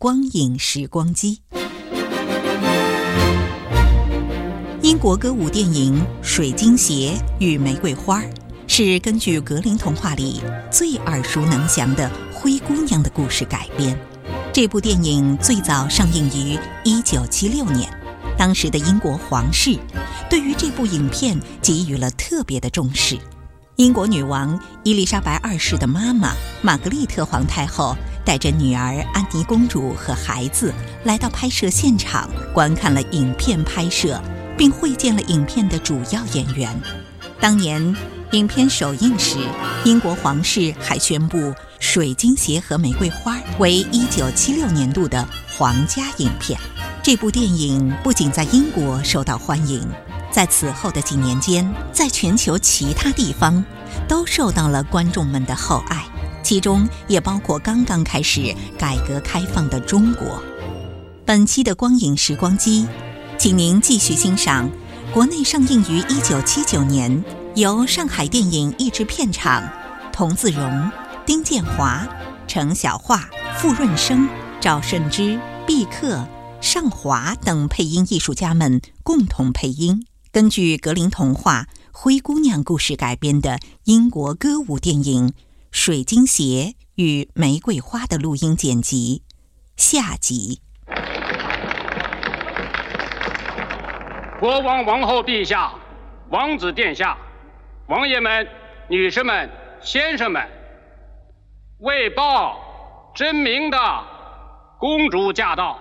光影时光机》。英国歌舞电影《水晶鞋与玫瑰花》是根据格林童话里最耳熟能详的灰姑娘的故事改编。这部电影最早上映于1976年，当时的英国皇室对于这部影片给予了特别的重视。英国女王伊丽莎白二世的妈妈玛格丽特皇太后带着女儿安妮公主和孩子来到拍摄现场，观看了影片拍摄，并会见了影片的主要演员。当年影片首映时，英国皇室还宣布《水晶鞋和玫瑰花》为1976年度的皇家影片。这部电影不仅在英国受到欢迎。在此后的几年间，在全球其他地方都受到了观众们的厚爱，其中也包括刚刚开始改革开放的中国。本期的光影时光机，请您继续欣赏国内上映于1979年，由上海电影译制片厂童自荣、丁建华、程小桦、傅润生、赵慎之、毕克、尚华等配音艺术家们共同配音。根据格林童话《灰姑娘》故事改编的英国歌舞电影《水晶鞋与玫瑰花》的录音剪辑，下集。国王、王后陛下、王子殿下、王爷们、女士们、先生们，为报真名的公主驾到。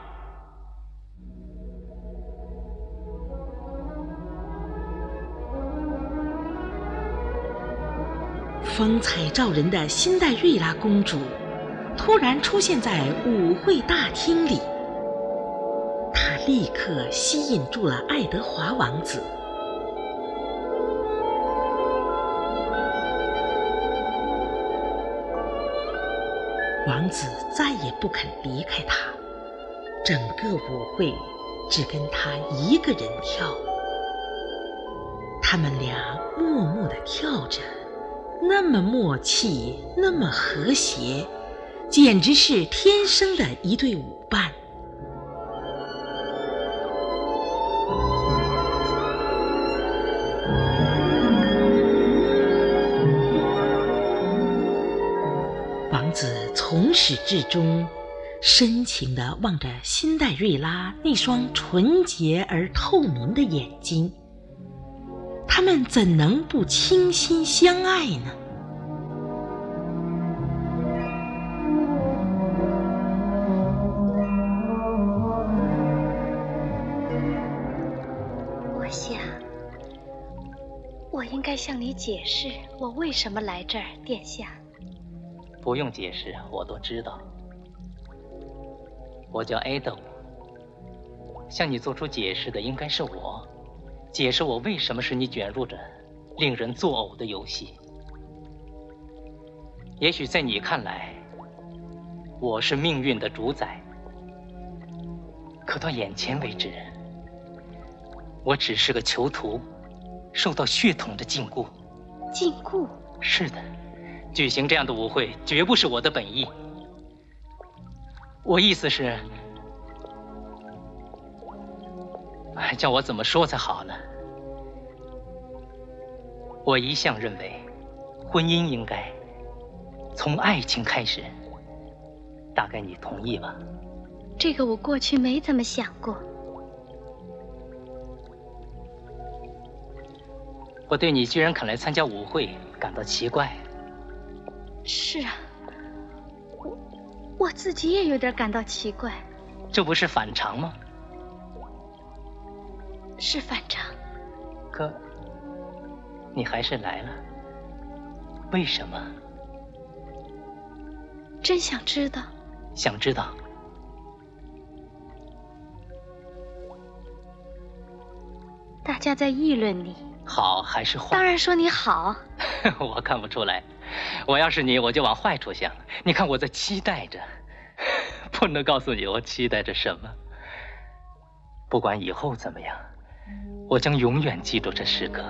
风采照人的辛黛瑞拉公主突然出现在舞会大厅里，她立刻吸引住了爱德华王子。王子再也不肯离开她，整个舞会只跟她一个人跳。他们俩默默地跳着。那么默契，那么和谐，简直是天生的一对舞伴。王子从始至终深情地望着辛黛瑞拉那双纯洁而透明的眼睛。他们怎能不倾心相爱呢？我想，我应该向你解释我为什么来这儿，殿下。不用解释，我都知道。我叫 Ada，向你做出解释的应该是我。解释我为什么使你卷入着令人作呕的游戏。也许在你看来，我是命运的主宰，可到眼前为止，我只是个囚徒，受到血统的禁锢。禁锢？是的，举行这样的舞会绝不是我的本意。我意思是，叫我怎么说才好呢？我一向认为，婚姻应该从爱情开始。大概你同意吧？这个我过去没怎么想过。我对你居然肯来参加舞会感到奇怪。是啊，我我自己也有点感到奇怪。这不是反常吗？是反常。可你还是来了，为什么？真想知道。想知道。大家在议论你，好还是坏？当然说你好。我看不出来，我要是你，我就往坏处想。你看我在期待着，不能告诉你我期待着什么。不管以后怎么样，我将永远记住这时刻，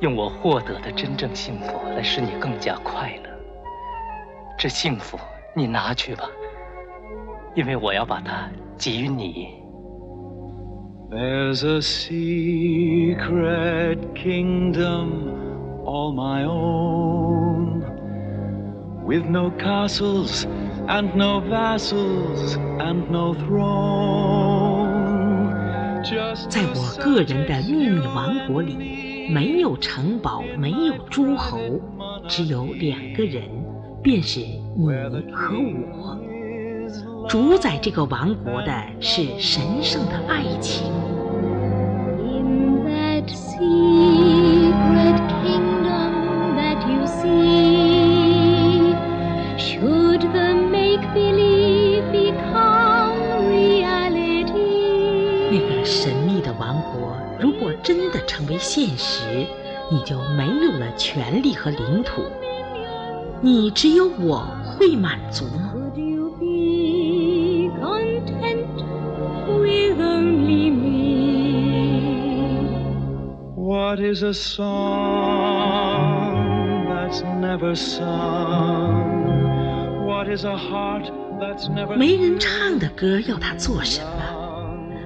用我获得的真正幸福来使你更加快乐。这幸福你拿去吧，因为我要把它给予你。There's a secret kingdom all my own, with no castles and no vassals and no throne. 在我个人的秘密王国里，没有城堡，没有诸侯，只有两个人，便是你和我。主宰这个王国的是神圣的爱情。成为现实，你就没有了权利和领土，你只有我会满足吗？What is a song that's never sung? What is a heart that's never 没人唱的歌要它做什么？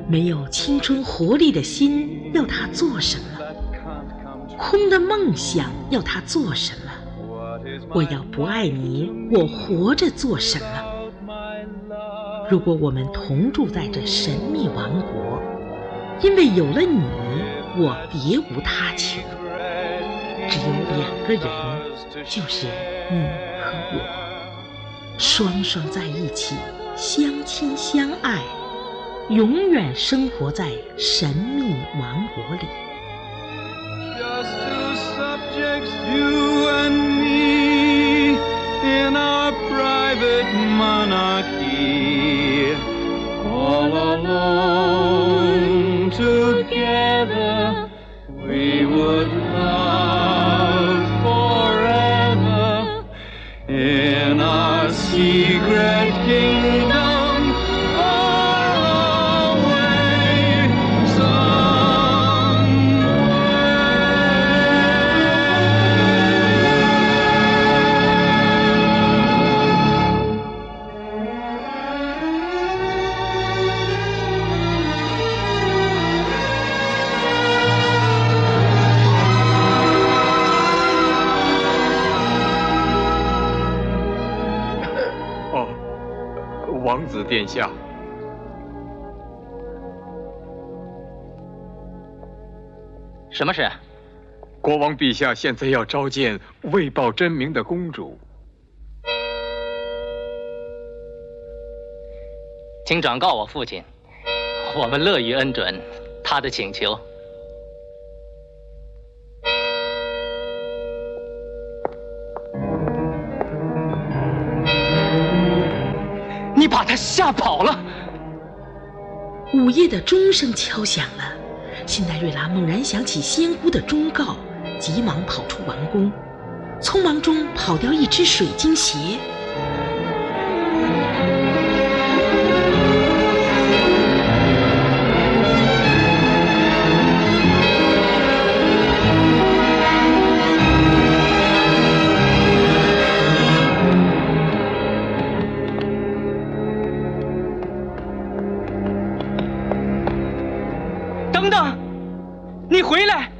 没有青春活力的心要他做什么？空的梦想要他做什么？我要不爱你，我活着做什么？如果我们同住在这神秘王国，因为有了你。我别无他求，只有两个人，就是你和我，双双在一起，相亲相爱，永远生活在神秘王国里。王子 殿下，什么事？国王陛下现在要召见未报真名的公主，请转告我父亲，我们乐于恩准他的请求。把他吓跑了。午夜的钟声敲响了，辛黛瑞拉猛然想起仙姑的忠告，急忙跑出王宫，匆忙中跑掉一只水晶鞋。等你回来。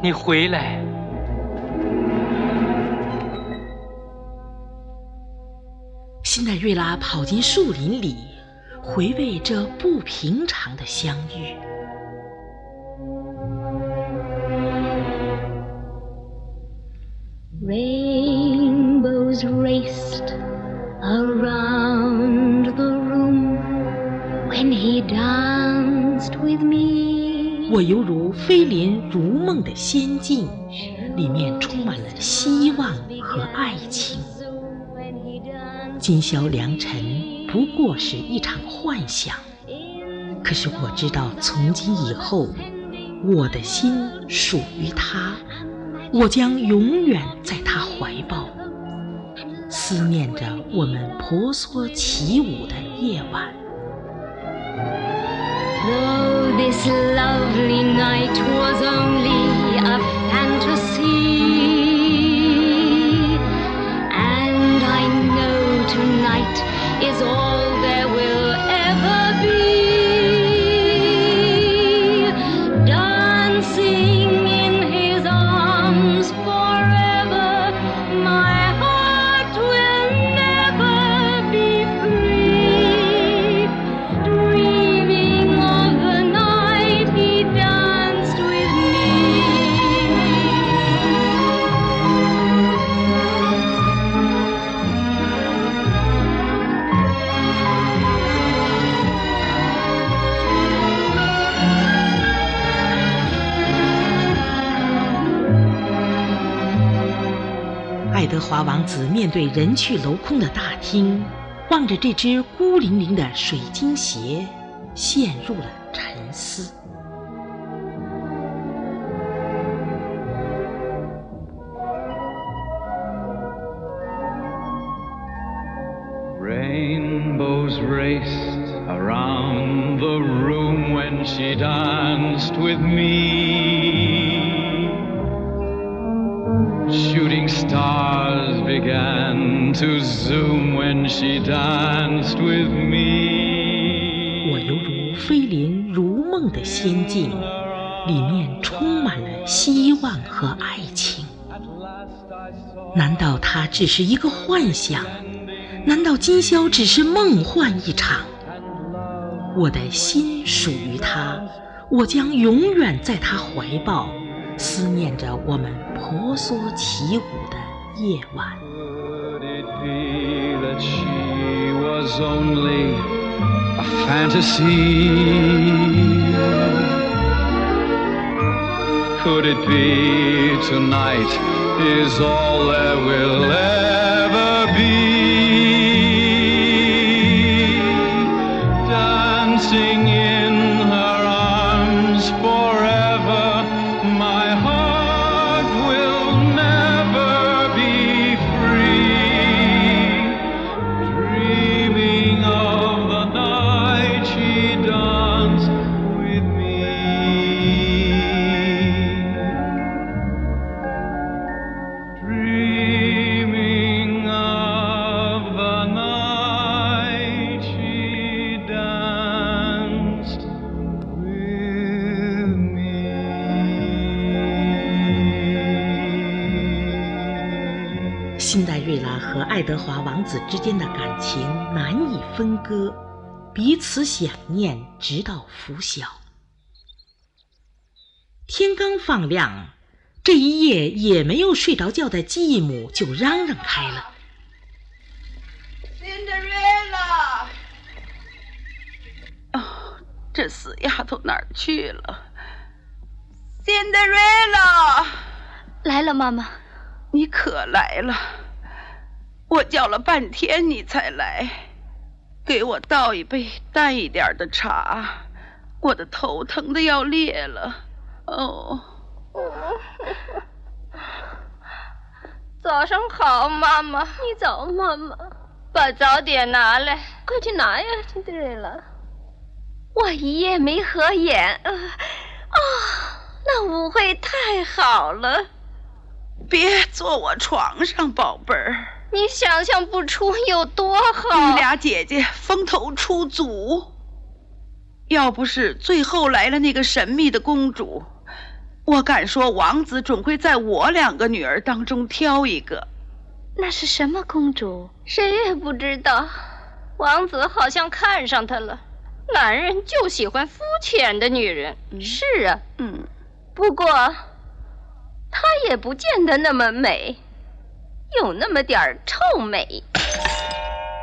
你回来。辛黛瑞拉跑进树林里回味这不平常的相遇。Rainbows raced around when he danced with me. 我犹如飞临如梦的仙境，里面充满了希望和爱情。今宵良辰不过是一场幻想，可是我知道，从今以后，我的心属于他。我将永远在他怀抱，思念着我们婆娑起舞的夜晚。Though this lovely night was only a fantasy, 华王子面对人去楼空的大厅，望着这只孤零零的水晶鞋，陷入了沉思。Rainbows raced around the room when she danced with me. To zoom when she danced with me. 我犹如飞临如梦的仙境，里面充满了希望和爱情。难道它只是一个幻想？难道今宵只是梦幻一场？我的心属于他，我将永远在他怀抱，思念着我们婆娑起舞的夜晚。That she was only a fantasy? Could it be tonight is all there will ever be? 辛黛瑞拉和爱德华王子之间的感情难以分割，彼此想念，直到拂晓。天刚放亮，这一夜也没有睡着觉的继母就嚷嚷开了。Cinderella！哦，这死丫头哪儿去了？Cinderella！来了，妈妈。你可来了！我叫了半天你才来，给我倒一杯淡一点的茶，我的头疼的要裂了。哦，早上好，妈妈。你早，妈妈。把早点拿来，快去拿呀，辛德瑞拉。我一夜没合眼，啊、啊，那舞会太好了。别坐我床上，宝贝儿。你想象不出有多好。你俩姐姐风头出足，要不是最后来了那个神秘的公主，我敢说王子准会在我两个女儿当中挑一个。那是什么公主？谁也不知道。王子好像看上她了。男人就喜欢肤浅的女人。是啊，嗯，不过她也不见得那么美，有那么点儿臭美。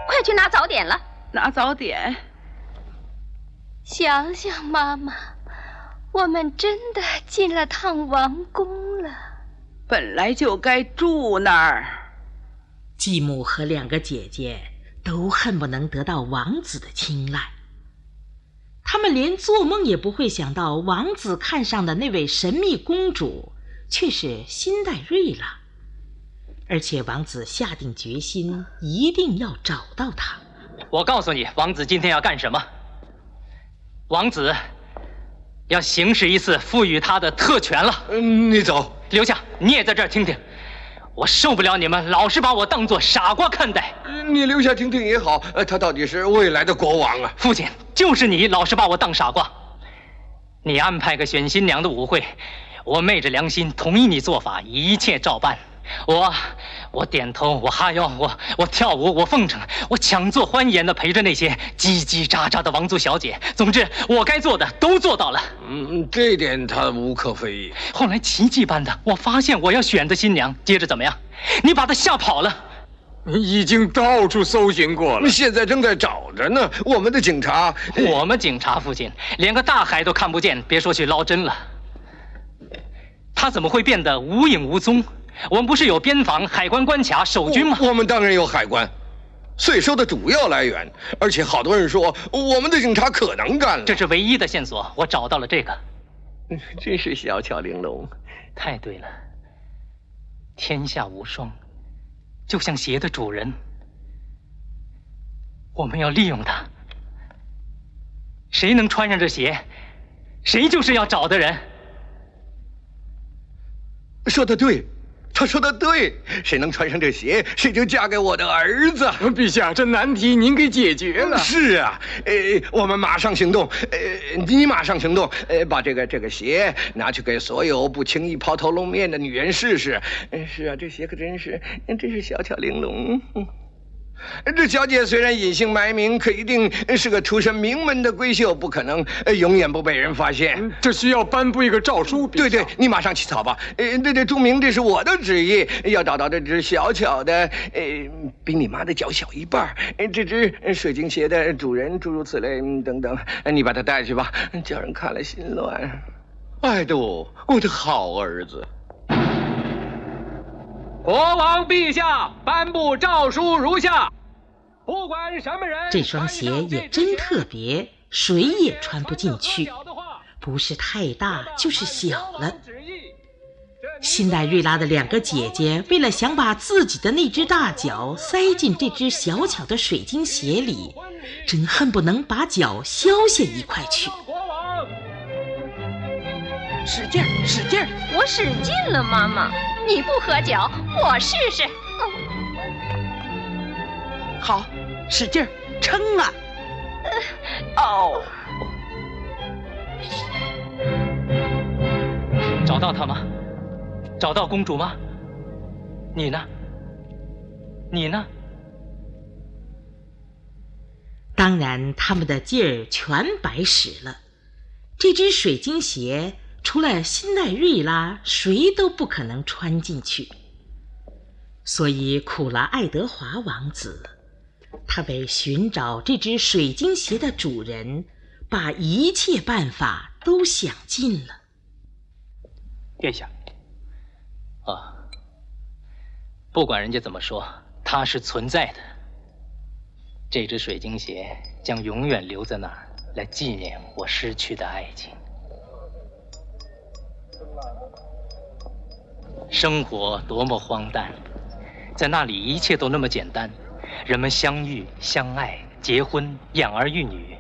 快去拿早点了。拿早点。想想妈妈，我们真的进了趟王宫了。本来就该住那儿。继母和两个姐姐都恨不能得到王子的青睐。他们连做梦也不会想到，王子看上的那位神秘公主却是辛黛瑞拉，而且王子下定决心一定要找到他。我告诉你，王子今天要干什么？王子要行使一次赋予他的特权了。嗯，你走，留下，你也在这儿听听。我受不了你们老是把我当做傻瓜看待。你留下听听也好。呃，他到底是未来的国王啊。父亲，就是你老是把我当傻瓜。你安排个选新娘的舞会，我昧着良心同意你做法，一切照办。我，我点头，我哈腰，我我跳舞，我奉承，我强作欢颜的陪着那些叽叽喳喳的王族小姐。总之，我该做的都做到了。嗯，这点他无可非议。后来奇迹般的，我发现我要选的新娘，接着怎么样？你把她吓跑了。已经到处搜寻过了，现在正在找着呢。我们的警察，我们警察父亲连个大海都看不见，别说去捞针了。他怎么会变得无影无踪？我们不是有边防、海关关卡、守军吗？我们当然有海关，税收的主要来源。而且好多人说我们的警察可能干了。这是唯一的线索，我找到了这个。真是小巧玲珑，太对了。天下无双，就像鞋的主人。我们要利用它。谁能穿上这鞋，谁就是要找的人。说的对。他说的对，谁能穿上这鞋，谁就嫁给我的儿子。陛下，这难题您给解决了。是啊，呃，我们马上行动。呃，你马上行动，呃，把这个这个鞋拿去给所有不轻易抛头露面的女人试试。是啊，这鞋可真是，真是小巧玲珑。这小姐虽然隐姓埋名，可一定是个出身名门的闺秀，不可能永远不被人发现。这需要颁布一个诏书。对对，你马上起草吧。呃，对对，注明这是我的旨意，要找到这只小巧的，呃，比你妈的脚小一半，这只水晶鞋的主人，诸如此类等等。你把它带去吧，叫人看了心乱。爱杜，我的好儿子。国王陛下颁布诏书如下：不管什么人，这双鞋也真特别，谁也穿不进去，不是太大就是小了。辛黛瑞拉的两个姐姐为了想把自己的那只大脚塞进这只小巧的水晶鞋里，真恨不能把脚削下一块去。使劲儿，使劲儿！我使劲了，妈妈。你不喝酒，我试试。好，使劲儿，撑啊！哦，找到他吗？找到公主吗？你呢？你呢？当然，他们的劲儿全白使了。这只水晶鞋。除了辛奈瑞拉，谁都不可能穿进去。所以苦了爱德华王子，他为寻找这只水晶鞋的主人，把一切办法都想尽了。殿下，啊，不管人家怎么说，它是存在的。这只水晶鞋将永远留在那儿，来纪念我失去的爱情。生活多么荒诞，在那里一切都那么简单，人们相遇、相爱、结婚、养儿育女。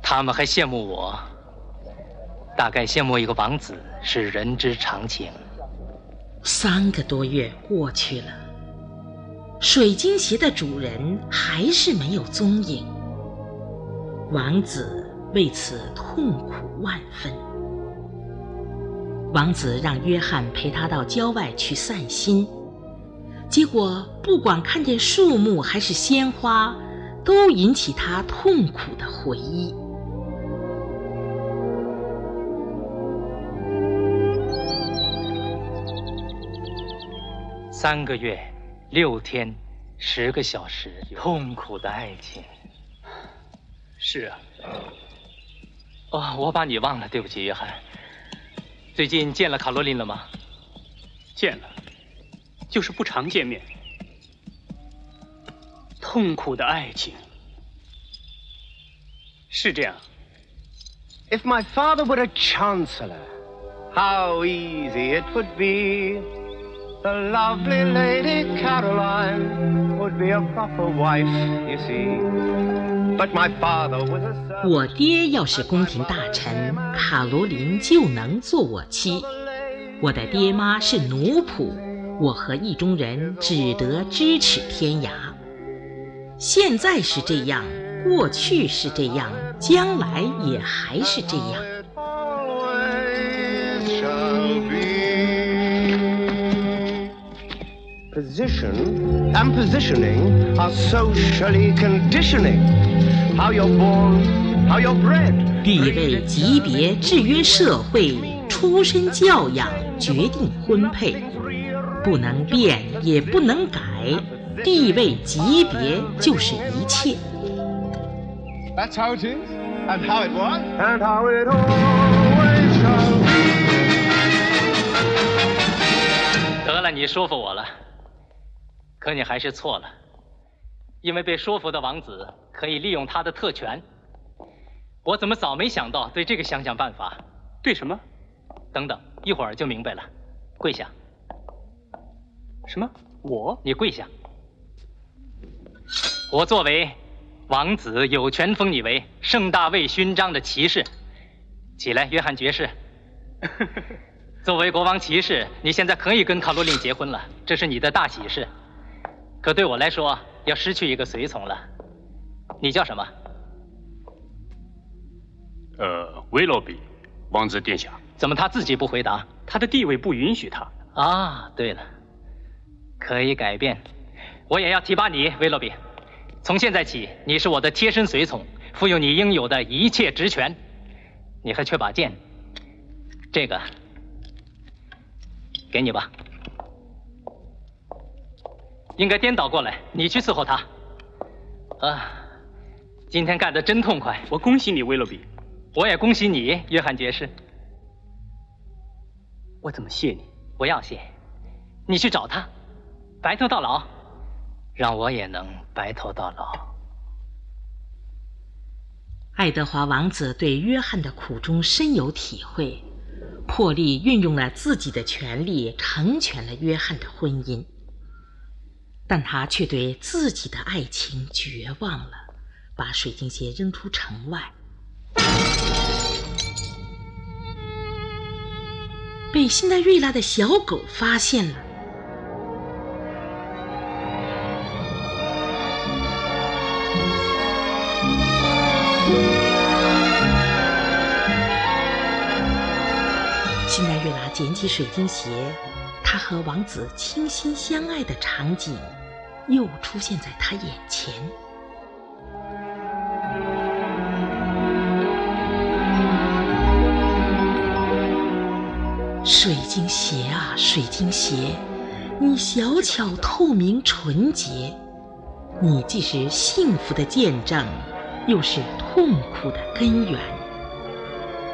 他们还羡慕我，大概羡慕一个王子是人之常情。三个多月过去了，水晶鞋的主人还是没有踪影，王子为此痛苦万分。王子让约翰陪他到郊外去散心，结果不管看见树木还是鲜花，都引起他痛苦的回忆。三个月，六天，十个小时，痛苦的爱情。是啊。哦，我把你忘了，对不起，约翰。最近见了卡罗琳了吗？见了，就是不常见面。痛苦的爱情，是这样。If my father were a chancellor, how easy it would be. The lovely Lady Caroline would be a proper wife, you see. But my father was a 我爹要是宫廷大臣，卡罗琳就能做我妻。我的爹妈是奴仆，我和意中人只得咫尺天涯。现在是这样，过去是这样，将来也还是这样。Position and positioning are socially conditioning. 地位、级别制约社会，出身教养决定婚配，不能变也不能改，地位、级别就是一切。That's how it is, and how it was, and how it always shall be. 得了，你说服我了。可你还是错了，因为被说服的王子可以利用他的特权。我怎么早没想到对这个想想办法？对什么？等等，一会儿就明白了。跪下。什么？我？你跪下。我作为王子，有权封你为圣大卫勋章的骑士。起来，约翰爵士。作为国王骑士，你现在可以跟卡罗琳结婚了，这是你的大喜事。可对我来说，要失去一个随从了。你叫什么？呃，威洛比，王子殿下。怎么他自己不回答？他的地位不允许他。啊，对了，可以改变。我也要提拔你，威洛比。从现在起，你是我的贴身随从，负有你应有的一切职权。你还缺把剑，这个给你吧。应该颠倒过来，你去伺候他。啊，今天干得真痛快！我恭喜你，威洛比。我也恭喜你，约翰爵士。我怎么谢你？不要谢，你去找他，白头到老，让我也能白头到老。爱德华王子对约翰的苦衷深有体会，破例运用了自己的权力，成全了约翰的婚姻。但他却对自己的爱情绝望了，把水晶鞋扔出城外，被辛黛瑞拉的小狗发现了。辛黛瑞拉捡起水晶鞋，她和王子倾心相爱的场景又出现在他眼前。水晶鞋啊，水晶鞋，你小巧透明纯洁，你既是幸福的见证，又是痛苦的根源。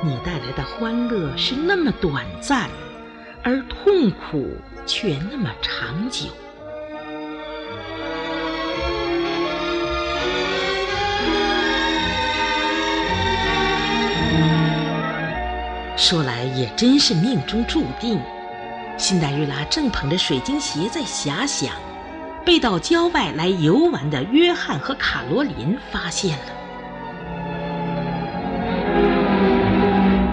你带来的欢乐是那么短暂，而痛苦却那么长久。说来也真是命中注定，辛黛瑞拉正捧着水晶鞋在遐想，被到郊外来游玩的约翰和卡罗琳发现了。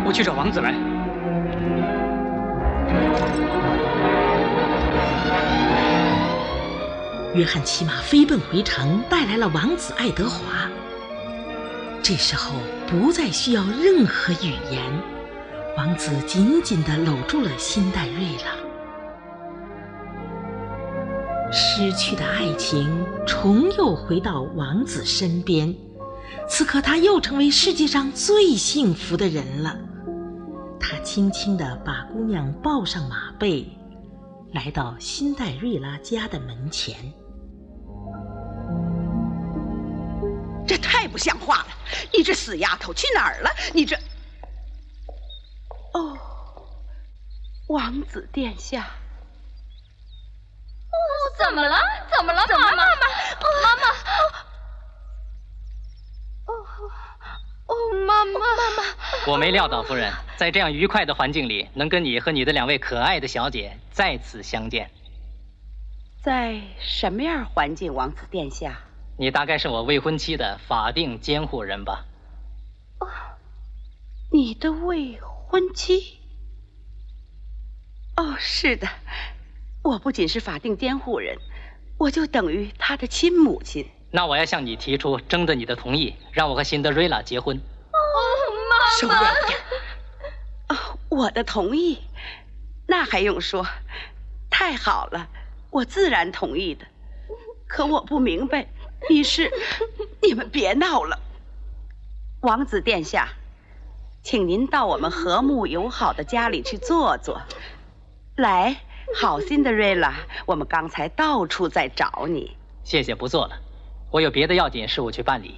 我去找王子来。约翰骑马飞奔回城，带来了王子爱德华。这时候不再需要任何语言。王子紧紧地搂住了辛黛瑞拉。失去的爱情重又回到王子身边，此刻他又成为世界上最幸福的人了。他轻轻地把姑娘抱上马背，来到辛黛瑞拉家的门前。这太不像话了！你这死丫头去哪儿了？你这……哦，王子殿下。哦，怎么了？怎么了？妈妈，妈妈，妈妈。哦，哦，妈妈，妈妈。我没料到，夫人，在这样愉快的环境里，能跟你和你的两位可爱的小姐再次相见。在什么样环境，王子殿下？你大概是我未婚妻的法定监护人吧？哦，你的未婚妻？哦，是的，我不仅是法定监护人，我就等于他的亲母亲。那我要向你提出征得你的同意，让我和辛德瑞拉结婚。哦，妈收敛点。哦，我的同意？那还用说？太好了，我自然同意的。可我不明白。你是，你们别闹了，王子殿下，请您到我们和睦友好的家里去坐坐。来，好心的瑞拉，我们刚才到处在找你。谢谢，不做了，我有别的要紧事务去办理。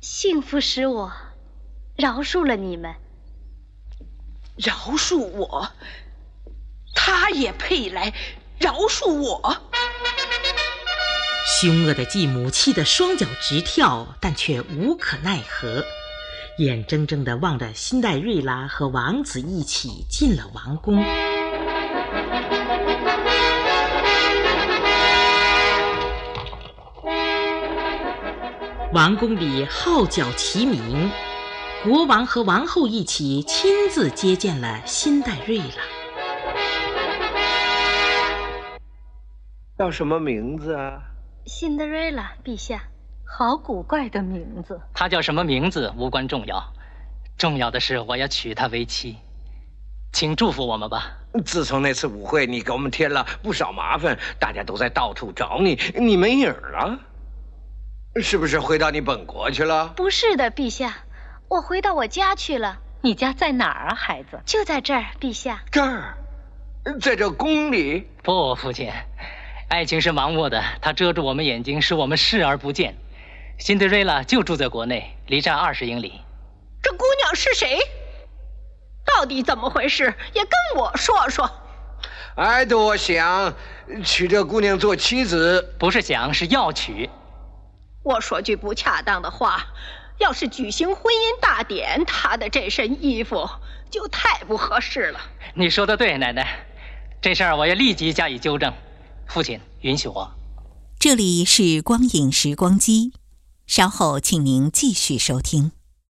幸福使我饶恕了你们，饶恕我，他也配来。饶恕我！凶恶的继母气得双脚直跳，但却无可奈何，眼睁睁地望着辛黛瑞拉和王子一起进了王宫。王宫里号角齐鸣，国王和王后一起亲自接见了辛黛瑞拉。叫什么名字啊？辛德瑞拉，陛下，好古怪的名字。她叫什么名字无关重要，重要的是我要娶她为妻，请祝福我们吧。自从那次舞会，你给我们添了不少麻烦，大家都在到处找你，你没影了，是不是回到你本国去了？不是的，陛下，我回到我家去了。你家在哪儿啊，孩子？就在这儿，陛下。这儿，在这宫里？不，父亲。爱情是盲目的，它遮住我们眼睛，使我们视而不见。辛德瑞拉就住在国内，离站二十英里。这姑娘是谁？到底怎么回事？也跟我说说。爱多想娶这姑娘做妻子，不是想，是要娶。我说句不恰当的话，要是举行婚姻大典，她的这身衣服就太不合适了。你说的对，奶奶，这事儿我要立即加以纠正。父亲，允许我。这里是光影时光机，稍后请您继续收听。